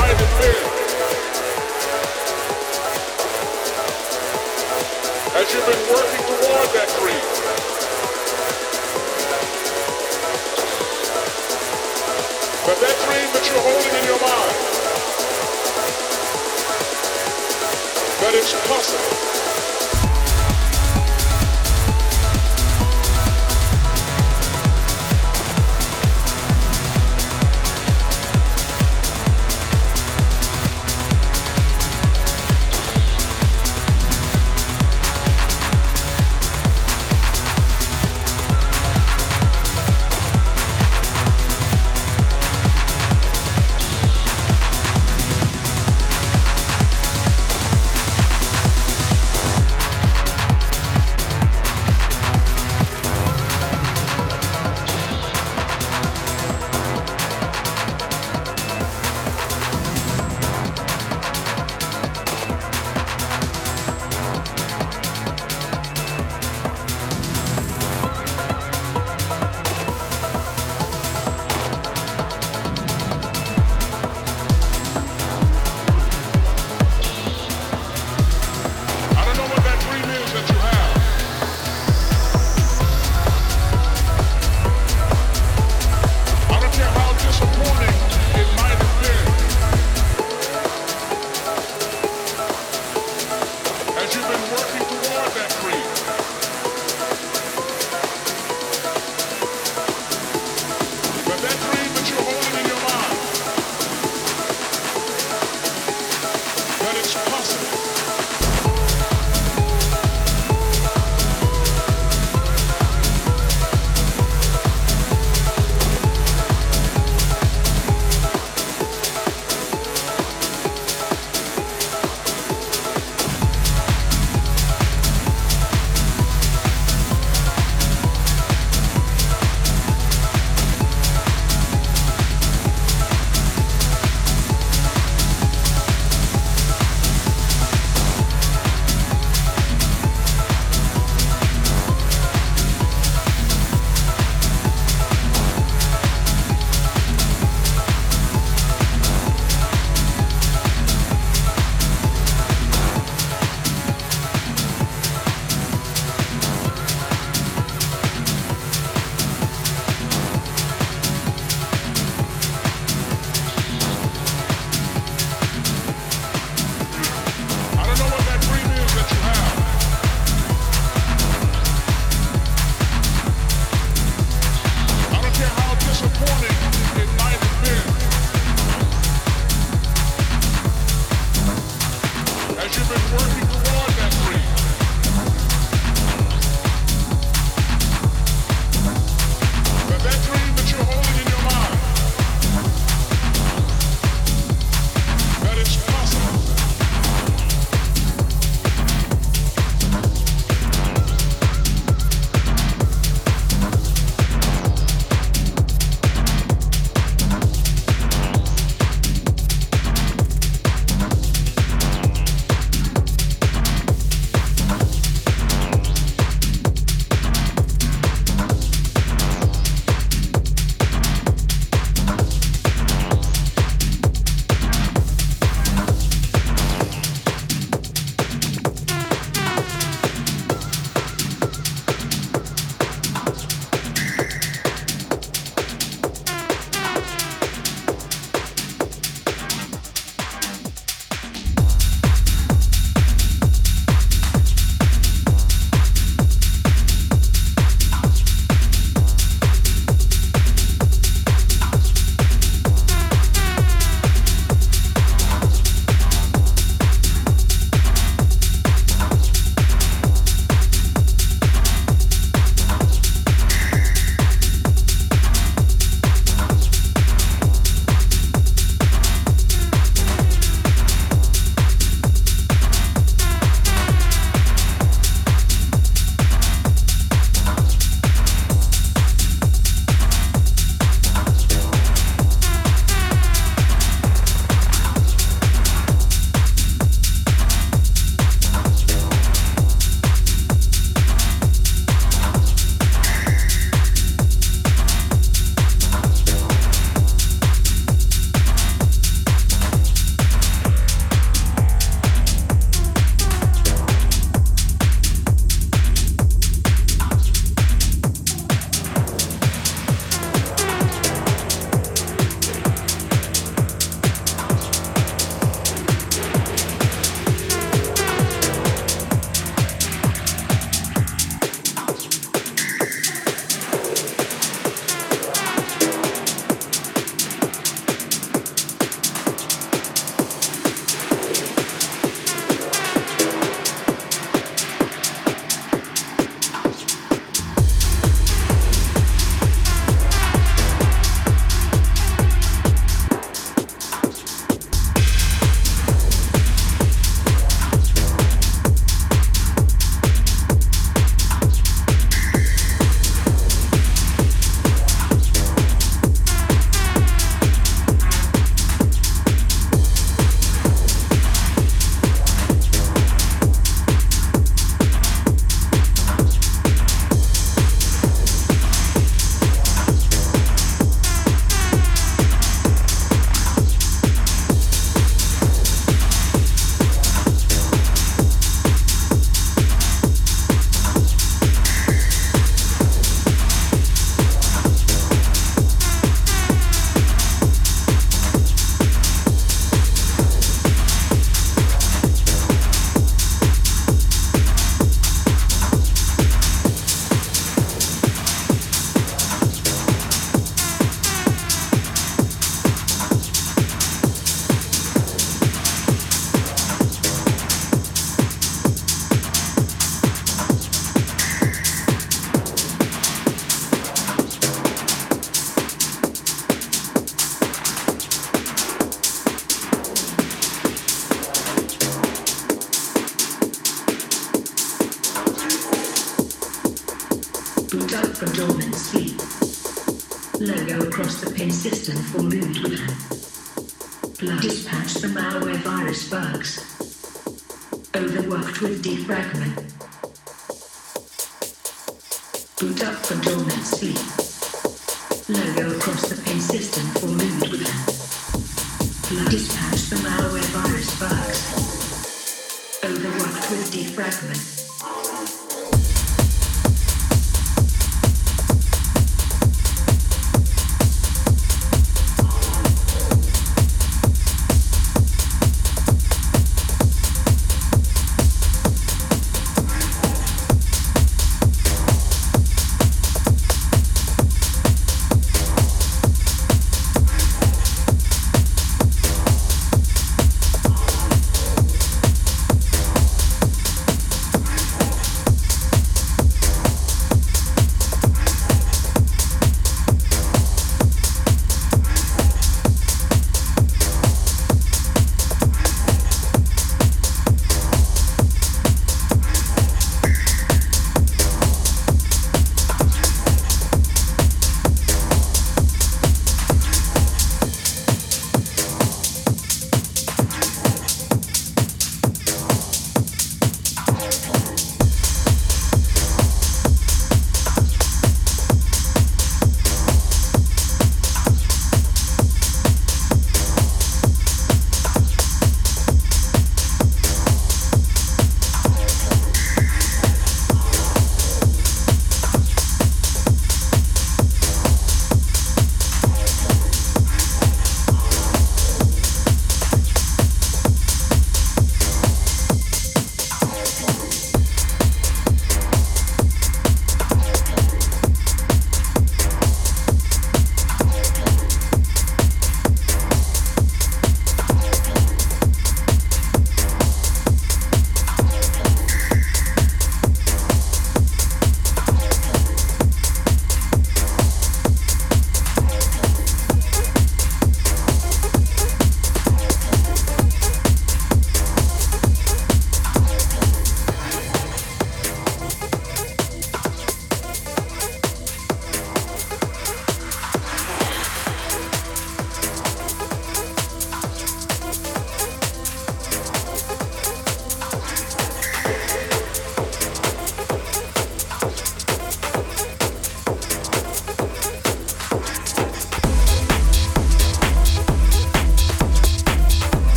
mighty fear.